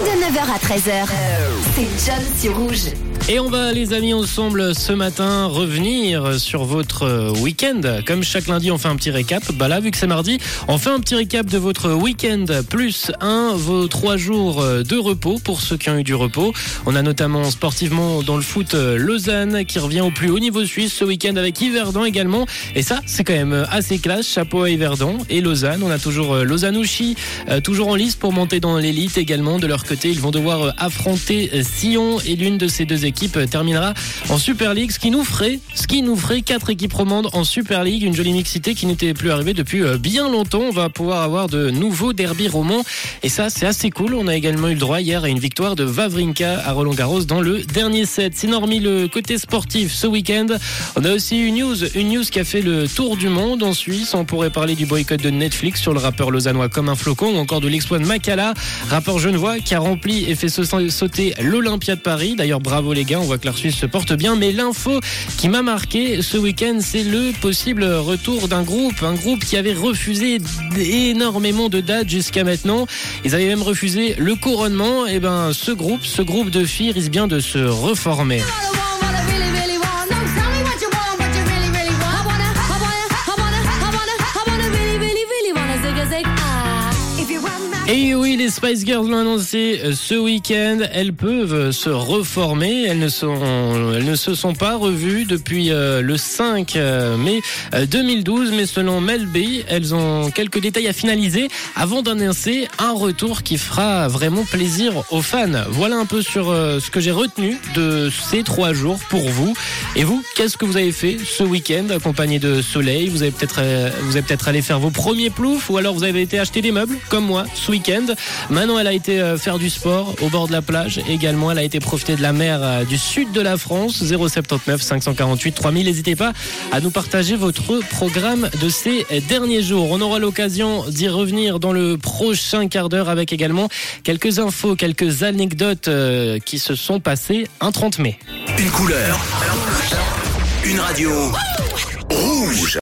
De 9h à 13h, c'est John sur Rouge. Et on va, les amis, ensemble ce matin revenir sur votre euh, week-end. Comme chaque lundi, on fait un petit récap. Bah là, vu que c'est mardi, on fait un petit récap de votre week-end plus un, vos trois jours euh, de repos pour ceux qui ont eu du repos. On a notamment sportivement dans le foot euh, Lausanne qui revient au plus haut niveau suisse ce week-end avec Yverdon également. Et ça, c'est quand même assez classe. Chapeau à Yverdon et Lausanne. On a toujours Lausanne-Ouchy, toujours en lice pour monter dans l'élite également. De leur côté, ils vont devoir affronter Sion et l'une de ces deux équipes terminera en Super League, ce qui nous ferait, ce qui nous ferait quatre équipes romandes en Super League, une jolie mixité qui n'était plus arrivée depuis euh, bien longtemps. On va pouvoir avoir de nouveaux derby romans et ça c'est assez cool. On a également eu le droit hier à une victoire de Vavrinka à Roland Garros dans le dernier set. C'est hormis le côté sportif ce week-end, on a aussi une news, une news qui a fait le tour du monde en Suisse. On pourrait parler du boycott de Netflix sur le rappeur lausannois comme un flocon ou encore de l'exploit de Makala, rappeur genevois qui a rempli et fait sauter l'Olympia de Paris. D'ailleurs bravo les on voit que la Suisse se porte bien. Mais l'info qui m'a marqué ce week-end, c'est le possible retour d'un groupe. Un groupe qui avait refusé énormément de dates jusqu'à maintenant. Ils avaient même refusé le couronnement. Et eh ben, ce groupe, ce groupe de filles risque bien de se reformer. Et oui, les Spice Girls l'ont annoncé euh, ce week-end. Elles peuvent se reformer. Elles ne, sont, elles ne se sont pas revues depuis euh, le 5 euh, mai 2012. Mais selon Mel B, elles ont quelques détails à finaliser avant d'annoncer un retour qui fera vraiment plaisir aux fans. Voilà un peu sur ce que j'ai retenu de ces trois jours pour vous. Et vous, qu'est-ce que vous avez fait ce week-end accompagné de soleil? Vous avez peut-être peut-être allé faire vos premiers ploufs ou alors vous avez été acheter des meubles comme moi ce week-end elle a été euh, faire du sport au bord de la plage. Également, elle a été profiter de la mer euh, du sud de la France. 079 548 3000. N'hésitez pas à nous partager votre programme de ces derniers jours. On aura l'occasion d'y revenir dans le prochain quart d'heure avec également quelques infos, quelques anecdotes euh, qui se sont passées un 30 mai. Une couleur. Une radio. Rouge.